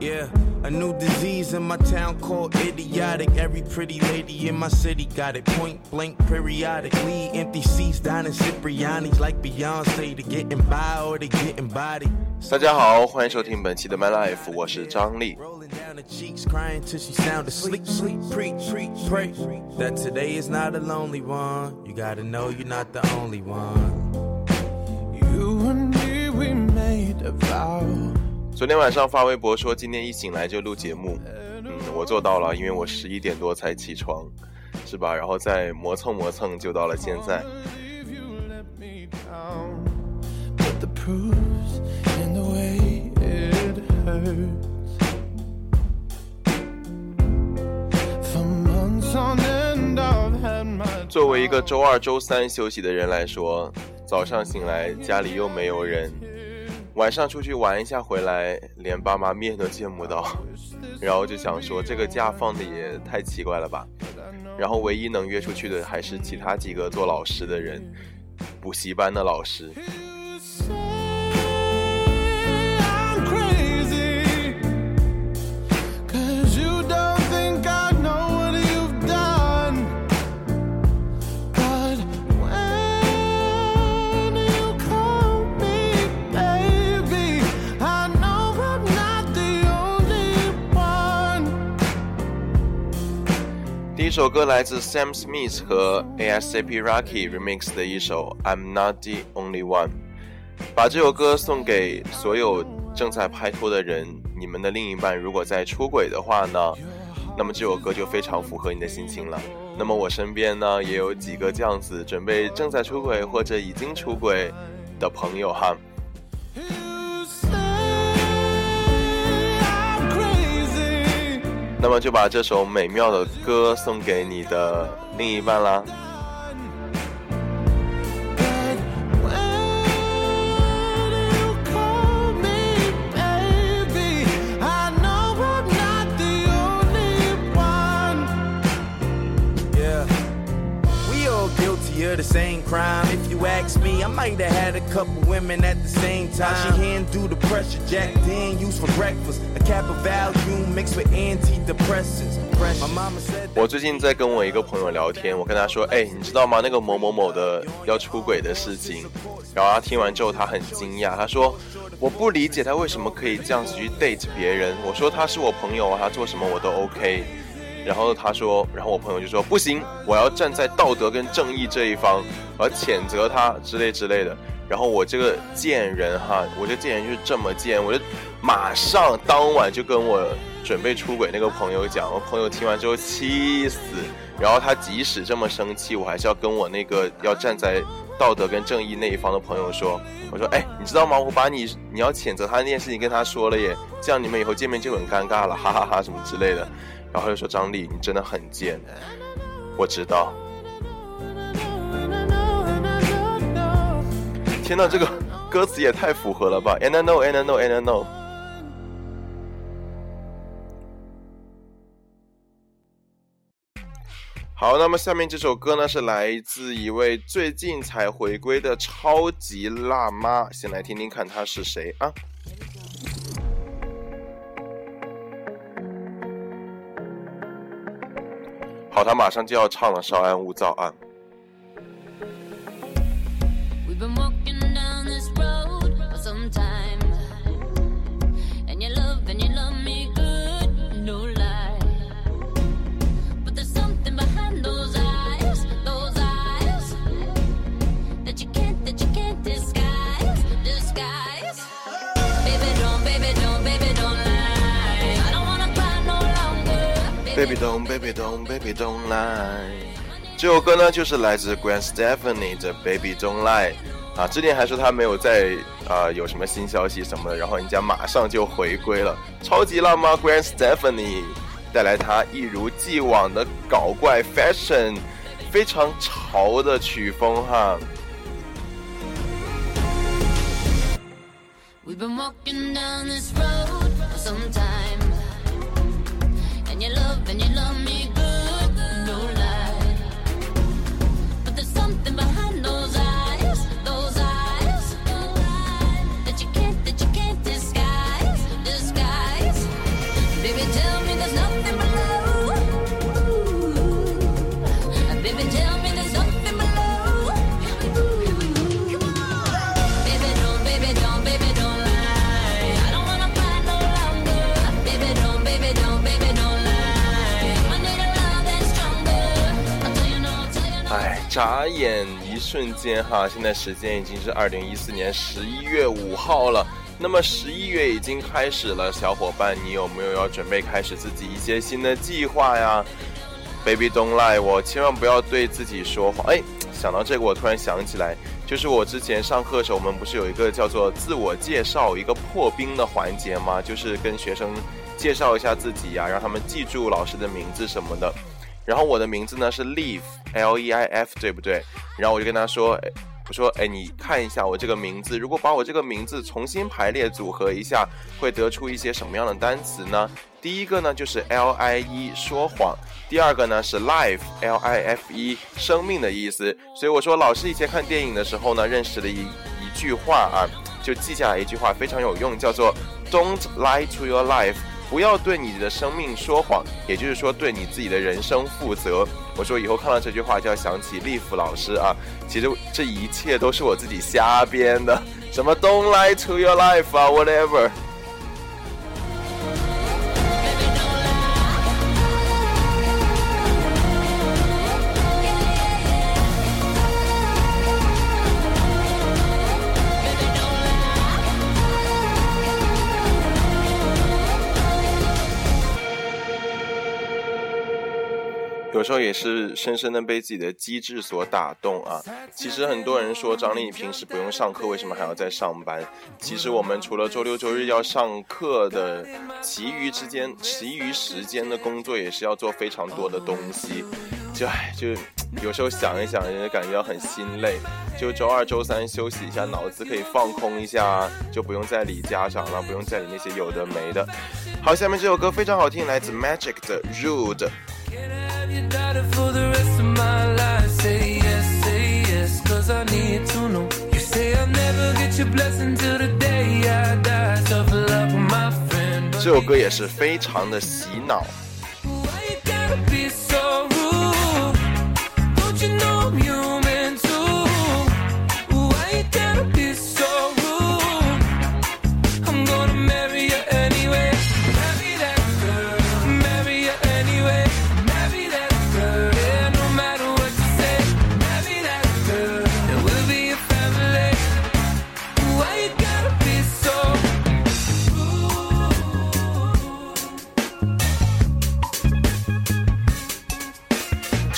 Yeah, a new disease in my town called idiotic. Every pretty lady in my city got it point blank periodically. Empty seats down in Cipriani's like Beyonce to getting by or to getting body. 大家好，欢迎收听本期的 My Life，我是张力。 Rolling down the cheeks, crying till she sound asleep. Sleep, preach, preach, pray that today is not a lonely one. You gotta know you're not the only one. You and me, we made a vow. 昨天晚上发微博说今天一醒来就录节目，嗯，我做到了，因为我十一点多才起床，是吧？然后再磨蹭磨蹭就到了现在。作为一个周二、周三休息的人来说，早上醒来家里又没有人，晚上出去玩一下回来，连爸妈面都见不到，然后就想说这个假放的也太奇怪了吧。然后唯一能约出去的还是其他几个做老师的人，补习班的老师。一首歌来自 Sam Smith 和 ASAP Rocky remix 的一首《I'm Not the Only One》，把这首歌送给所有正在拍拖的人。你们的另一半如果在出轨的话呢，那么这首歌就非常符合你的心情了。那么我身边呢也有几个这样子准备正在出轨或者已经出轨的朋友哈。那么就把这首美妙的歌送给你的另一半啦。Of the same crime. If you ask me, I might have had a couple women at the same time. She handle the pressure, Jack Dan used for breakfast. A cap of Valium mixed with antidepressants. My mama said 我最近在跟我一个朋友聊天，我跟他说：“哎，你知道吗？那个某某某的要出轨的事情。”然后他听完之后，他很惊讶，他说：“我不理解他为什么可以这样子去 date 别人。”我说：“他是我朋友啊，他做什么我都 OK。”然后他说，然后我朋友就说：“不行，我要站在道德跟正义这一方，我要谴责他之类之类的。”然后我这个贱人哈，我这贱人就是这么贱，我就马上当晚就跟我准备出轨那个朋友讲，我朋友听完之后气死，然后他即使这么生气，我还是要跟我那个要站在道德跟正义那一方的朋友说，我说，哎，你知道吗？我把你你要谴责他那件事情跟他说了耶，这样你们以后见面就很尴尬了，哈哈哈什么之类的。然后他就说张力，你真的很贱，我知道。天呐，这个歌词也太符合了吧！And I know, and I know, and I know。好，那么下面这首歌呢是来自一位最近才回归的超级辣妈，先来听听看她是谁啊？好，他马上就要唱了，稍安勿躁啊！Baby don't, lie。这首歌呢，就是来自 Gwen Stefani 的 Baby Don't Lie。啊，之前还说他没有在啊、有什么新消息什么的，然后人家马上就回归了，超级辣妈 Gwen Stefani 带来她一如既往的搞怪 fashion，非常潮的曲风哈。We've been walking down this road for some time. And you love and you love me 眨眼一瞬间哈，现在时间已经是二零一四年十一月五号了。那么十一月已经开始了，小伙伴，你有没有要准备开始自己一些新的计划呀？Baby don't lie，我千万不要对自己说谎。哎，想到这个，我突然想起来，就是我之前上课的时候，我们不是有一个叫做自我介绍一个破冰的环节吗？就是跟学生介绍一下自己呀，让他们记住老师的名字什么的。然后我的名字呢是 Leaf，L E I F，对不对？然后我就跟他说。我说，哎，你看一下我这个名字，如果把我这个名字重新排列组合一下，会得出一些什么样的单词呢？第一个呢就是 L I E 说谎，第二个呢是 life L I F E 生命的意思。所以我说，老师以前看电影的时候呢，认识了一一句话啊，就记下来一句话，非常有用，叫做 Don't lie to your life。不要对你的生命说谎，也就是说对你自己的人生负责。我说以后看到这句话就要想起利弗老师啊，其实这一切都是我自己瞎编的，什么 Don't lie to your life 啊，whatever。时候也是深深的被自己的机智所打动啊！其实很多人说张丽，平时不用上课，为什么还要在上班？其实我们除了周六周日要上课的，其余之间、其余时间的工作也是要做非常多的东西。就唉，就有时候想一想，也感觉到很心累。就周二、周三休息一下，脑子可以放空一下，就不用再理家长了，不用再理那些有的没的。好，下面这首歌非常好听，来自 Magic 的 Rude。这首歌也是非常的洗脑。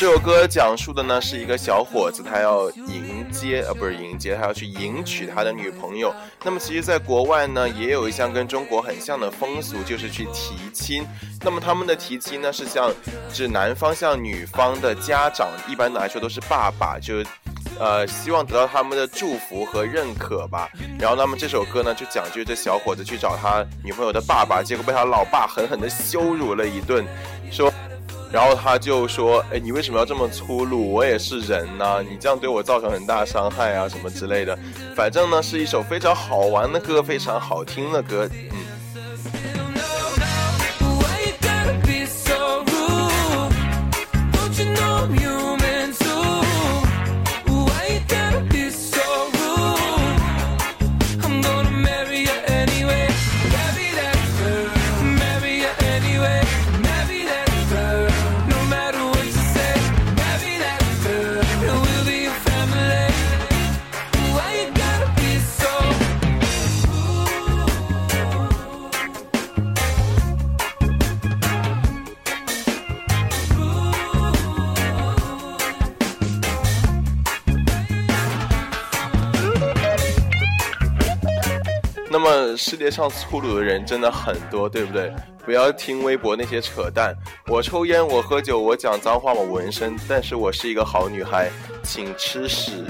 这首歌讲述的呢是一个小伙子，他要迎接呃不是迎接，他要去迎娶他的女朋友。那么其实，在国外呢，也有一项跟中国很像的风俗，就是去提亲。那么他们的提亲呢，是向指男方向女方的家长，一般来说都是爸爸，就呃希望得到他们的祝福和认可吧。然后，那么这首歌呢，就讲究这小伙子去找他女朋友的爸爸，结果被他老爸狠狠的羞辱了一顿，说。然后他就说：“哎，你为什么要这么粗鲁？我也是人呐、你这样对我造成很大伤害啊，什么之类的。反正呢，是一首非常好玩的歌，非常好听的歌。嗯，界上粗鲁的人真的很多，对不对？不要听微博那些扯淡。我抽烟，我喝酒，我讲脏话，我纹身，但是我是一个好女孩，请吃屎。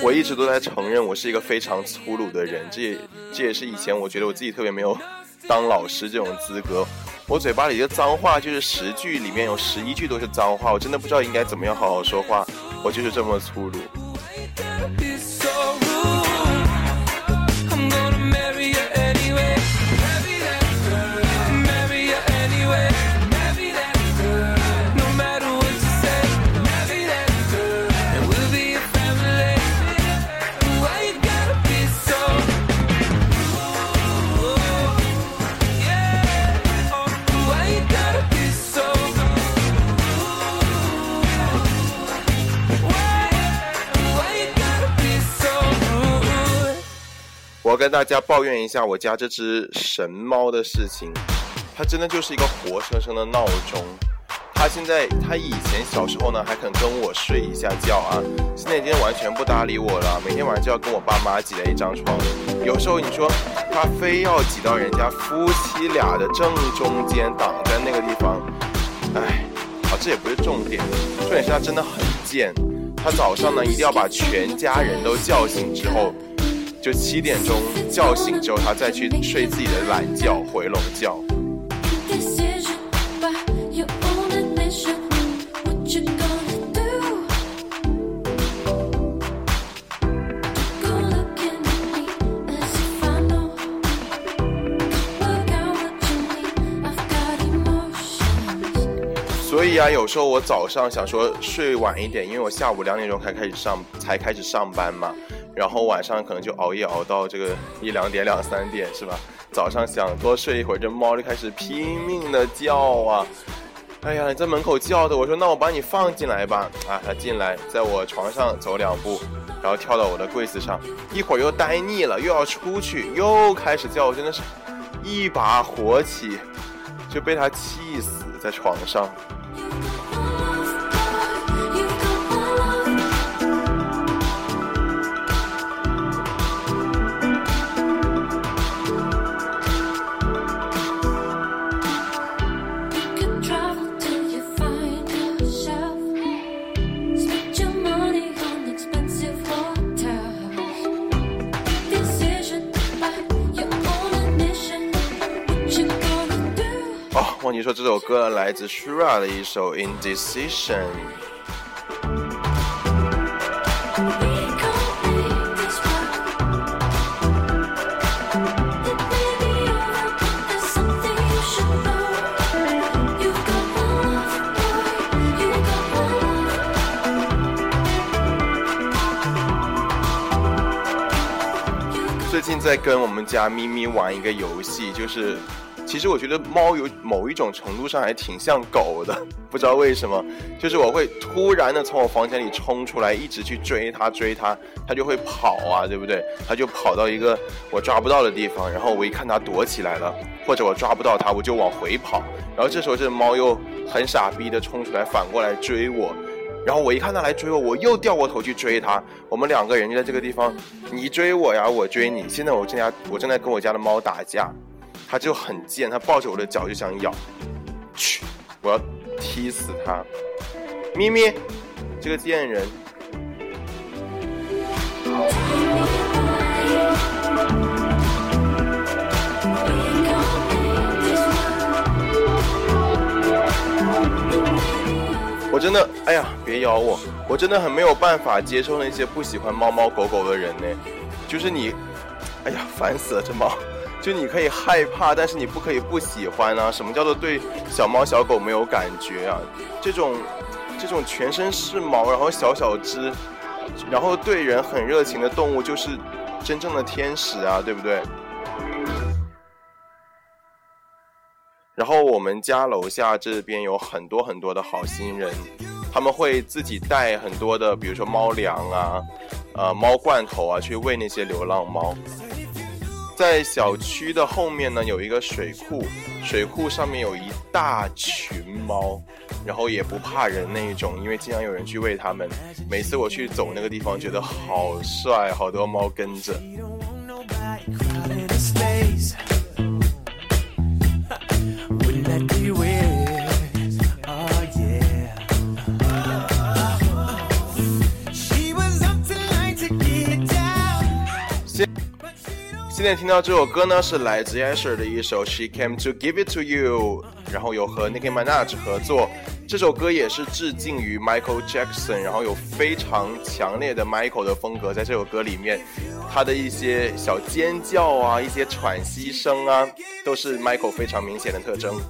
我一直都在承认我是一个非常粗鲁的人，这也这也是以前我觉得我自己特别没有当老师这种资格。我嘴巴里的脏话就是十句里面有十一句都是脏话，我真的不知道应该怎么样好好说话，我就是这么粗鲁。跟大家抱怨一下我家这只神猫的事情，它真的就是一个活生生的闹钟。它现在，它以前小时候呢还肯跟我睡一下觉啊，现在已经完全不搭理我了，每天晚上就要跟我爸妈挤在一张床。有时候你说它非要挤到人家夫妻俩的正中间，挡在那个地方，哎，好，这也不是重点，重点是它真的很贱。它早上呢一定要把全家人都叫醒之后，就七点钟叫醒之后，他再去睡自己的懒觉、回笼觉。所以啊，有时候我早上想说睡晚一点，因为我下午两点钟才开始上，才开始上班嘛。然后晚上可能就熬夜熬到这个一两点、两三点，是吧？早上想多睡一会儿，这猫就开始拼命的叫啊！哎呀，你在门口叫的，我说那我把你放进来吧。啊，它进来，在我床上走两步，然后跳到我的柜子上，一会儿又待腻了，又要出去，又开始叫，我真的是一把火起，就被它气死在床上。你，说这首歌来自 Shura 的一首《Indecision》。最近在跟我们家咪咪玩一个游戏，就是其实我觉得猫有某一种程度上还挺像狗的，不知道为什么，就是我会突然的从我房间里冲出来，一直去追它，追它，它就会跑啊，对不对？它就跑到一个我抓不到的地方，然后我一看它躲起来了，或者我抓不到它，我就往回跑，然后这时候这猫又很傻逼的冲出来，反过来追我。然后我一看他来追我，我又掉过头去追他。我们两个人就在这个地方，你追我呀，我追你。现在我正在我正在跟我家的猫打架，它就很贱，它抱着我的脚就想咬，去，我要踢死它。咪咪，这个贱人。真的，哎呀，别咬我！我真的很没有办法接受那些不喜欢猫猫狗狗的人呢。就是你，哎呀，烦死了这猫！就你可以害怕，但是你不可以不喜欢啊。什么叫做对小猫小狗没有感觉啊？这种，这种全身是毛，然后小小只，然后对人很热情的动物，就是真正的天使啊，对不对？然后我们家楼下这边有很多很多的好心人，他们会自己带很多的，比如说猫粮啊、呃猫罐头啊，去喂那些流浪猫。在小区的后面呢，有一个水库，水库上面有一大群猫，然后也不怕人那一种，因为经常有人去喂它们。每次我去走那个地方，觉得好帅，好多猫跟着。今天听到这首歌呢，是来自 Asher 的一首《She Came to Give It to You》，然后有和 Nicki Minaj 合作。这首歌也是致敬于 Michael Jackson，然后有非常强烈的 Michael 的风格在这首歌里面，他的一些小尖叫啊，一些喘息声啊，都是 Michael 非常明显的特征。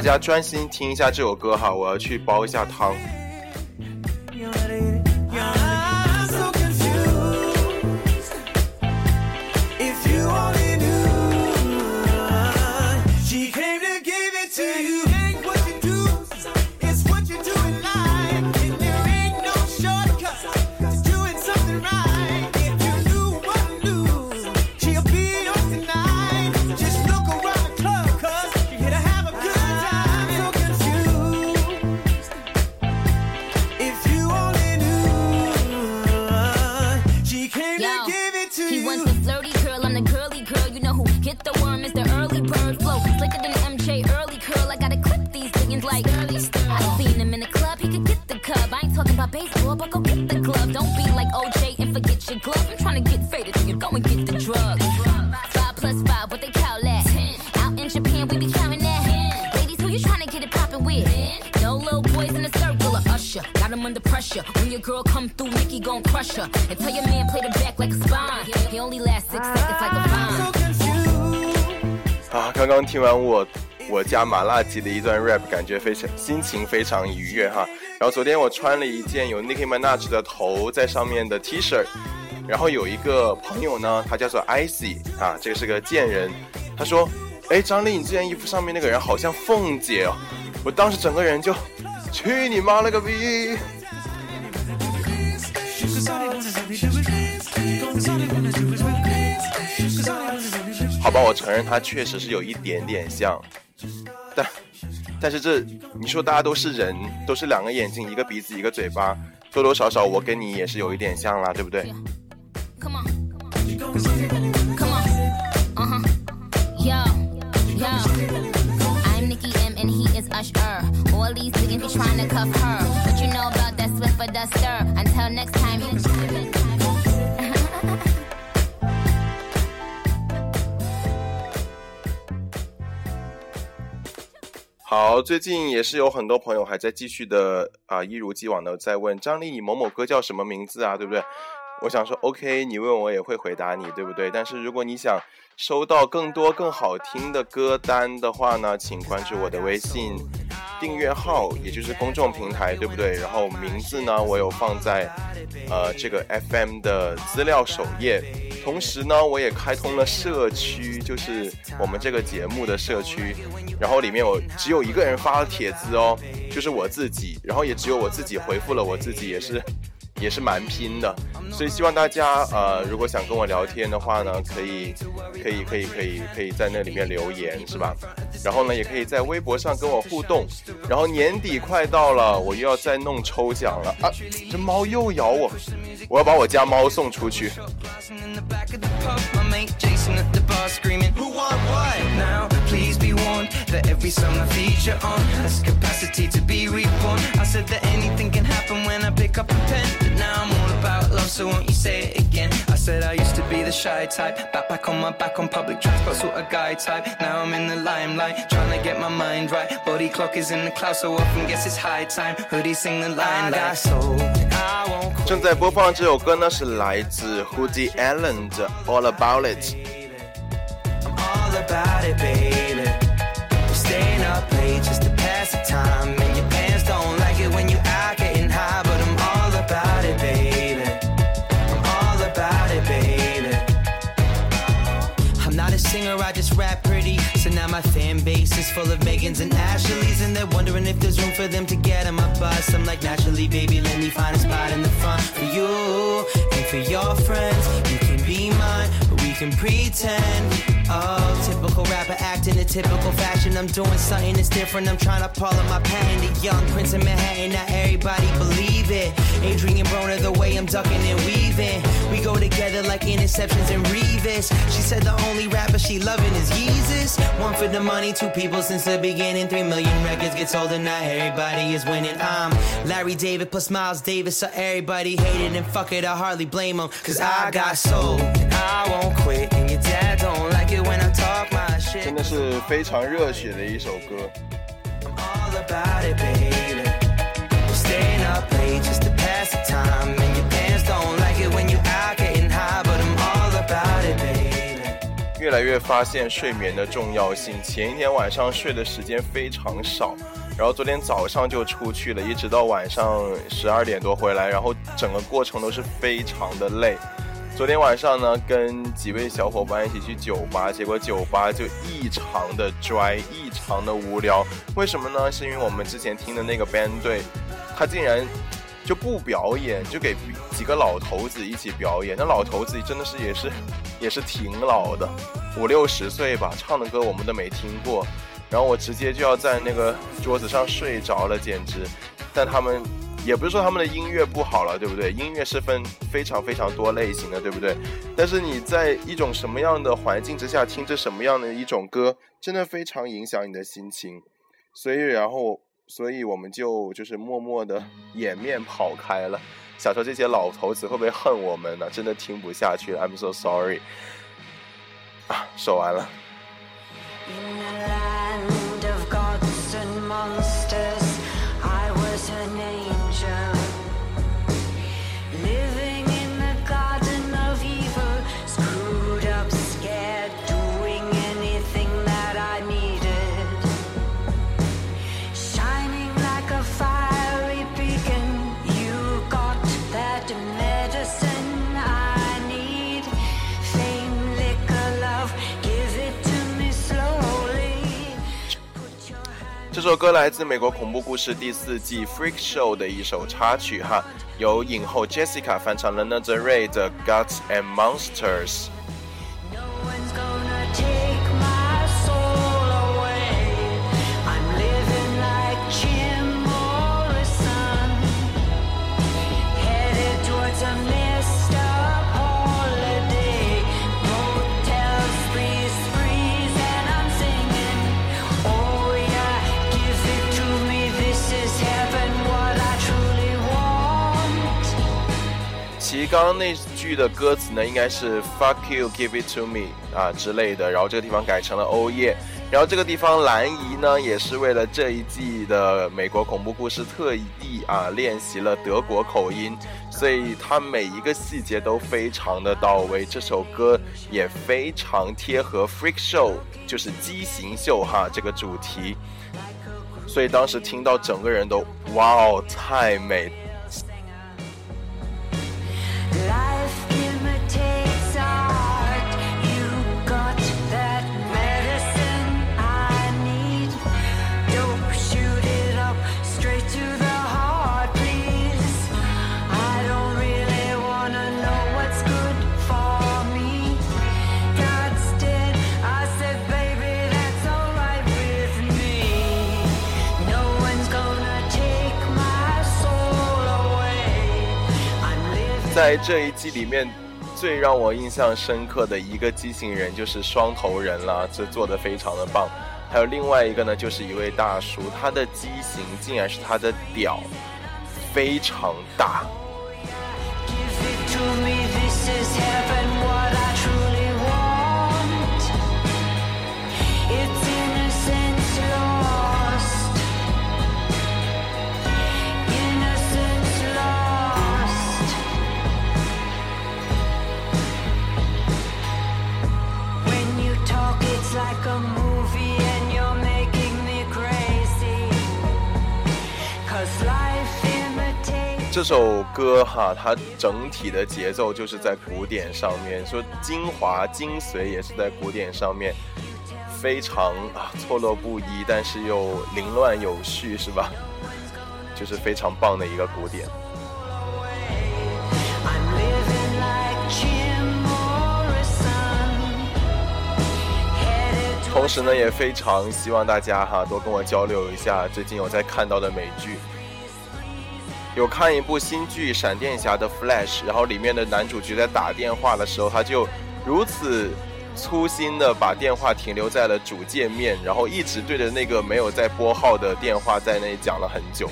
大家专心听一下这首歌哈，我要去煲一下汤。When your girl come through, Nicki gon' crush her. And tell your man play the back like a spine. He only lasts six seconds like a vine. so confused. 啊，刚刚听完我我家麻辣鸡的一段 rap，感觉非常心情非常愉悦哈。然后昨天我穿了一件有 Nicki Minaj 的头在上面的 T 恤，然后有一个朋友呢，他叫做 Icy 啊，这个是个贱人，他说，哎，张丽，你这件衣服上面那个人好像凤姐哦，我当时整个人就，去你妈了个逼！好吧，我承认他确实是有一点点像，但，但是这你说大家都是人，都是两个眼睛，一个鼻子，一个嘴巴，多多少少我跟你也是有一点像啦，对不对？Come on, come on, uh huh, yo, yo, I'm nickiyo and he is Usher. All these niggas be trying to cuff her. 好最近也是有很多朋友还在继续的啊一如既往的在问张丽你某某歌叫什么名字啊对不对？我想说 ok 你问我也会回答你对不对？但是如果你想收到更多更好听的歌单的话呢请关注我的微信订阅号，也就是公众平台，对不对？然后名字呢，我有放在呃这个 FM 的资料首页。同时呢，我也开通了社区，就是我们这个节目的社区。然后里面我只有一个人发了帖子哦，就是我自己，然后也只有我自己回复了我自己，也是也是蛮拼的。所以希望大家呃，如果想跟我聊天的话呢，可以可以可以可以可以在那里面留言，是吧？然后呢，也可以在微博上跟我互动。然后年底快到了，我又要再弄抽奖了啊！这猫又咬我，我要把我家猫送出去。so won't you say it again? I said I used to be the shy type, back back on my back on public transport, sort of guy type. Now I'm in the limelight, trying to get my mind right. Body clock is in the cloud, so often guess it's high time. Hoodie sing the line like soul. I won't quit. 正在播放这首歌呢，是来自 Woody Allen 的《All About It》。 I'm all about it, baby. We're staying up late just to pass the time. My fan base is full of Megans and Ashleys, and they're wondering if there's room for them to get on my bus. I'm like, naturally, baby, let me find a spot in the front for you and for your friends. You can be mine, but we can pretend. Oh, typical rapper acting a typical fashion. I'm doing something that's different. I'm trying to up my patent. The young prince of Manhattan, not everybody believe it. Adrian Broner, the way I'm ducking and weaving. We go together like interceptions and Revis. She said the only rapper she loving is Yeezus. One for the money, two people since the beginning. Three million records get sold and not everybody is winning. I'm Larry David plus Miles Davis, so everybody hated and fuck it, I hardly blame them. Cause I got soul, and I won't quit. Don't like it when I talk my shit. 真的是非常热血的一首歌。I'm all about it, baby. We're staying up late just to pass the time. And your pants don't like it when you out getting high, but I'm all about it, baby. 越越来越发现睡眠的重要性。前一天晚上睡的时间非常少，然后昨天早上就出去了，一直到晚上十二点多回来，然后整个过程都是非常的累。昨天晚上呢，跟几位小伙伴一起去酒吧，结果酒吧就异常的 dry，异常的无聊。为什么呢？是因为我们之前听的那个 band 队，他竟然就不表演，就给几个老头子一起表演。那老头子真的是也是 也是挺老的，五六十岁吧，唱的歌我们都没听过。然后我直接就要在那个桌子上睡着了，简直。但他们。也不是说他们的音乐不好了，对不对？音乐是分非常非常多类型的，对不对？但是你在一种什么样的环境之下听着什么样的一种歌，真的非常影响你的心情。所以，然后，所以我们就就是默默的掩面跑开了。想说这些老头子会不会恨我们呢？真的听不下去了，I'm so sorry。啊，说完了。这首歌来自美国恐怖故事第四季《Freak Show》的一首插曲哈，由影后 Jessica 翻唱了 Lana Del Rey 的《Gods and Monsters》。刚刚那句的歌词呢，应该是 “fuck you, give it to me” 啊之类的，然后这个地方改成了 “oh yeah”，然后这个地方兰姨呢，也是为了这一季的美国恐怖故事特意啊练习了德国口音，所以她每一个细节都非常的到位。这首歌也非常贴合 “freak show”，就是畸形秀哈这个主题，所以当时听到整个人都哇哦，太美在这一季里面，最让我印象深刻的一个畸形人就是双头人了，这做的非常的棒。还有另外一个呢，就是一位大叔，他的畸形竟然是他的屌非常大。这首歌哈，它整体的节奏就是在鼓点上面，说精华精髓也是在鼓点上面，非常啊错落不一，但是又凌乱有序，是吧？就是非常棒的一个鼓点。同时呢，也非常希望大家哈多跟我交流一下最近有在看到的美剧。有看一部新剧《闪电侠》的 Flash，然后里面的男主角在打电话的时候，他就如此粗心的把电话停留在了主界面，然后一直对着那个没有在拨号的电话在那里讲了很久，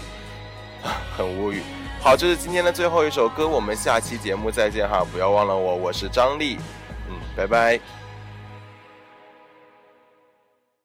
很无语。好，这是今天的最后一首歌，我们下期节目再见哈！不要忘了我，我是张力，嗯，拜拜。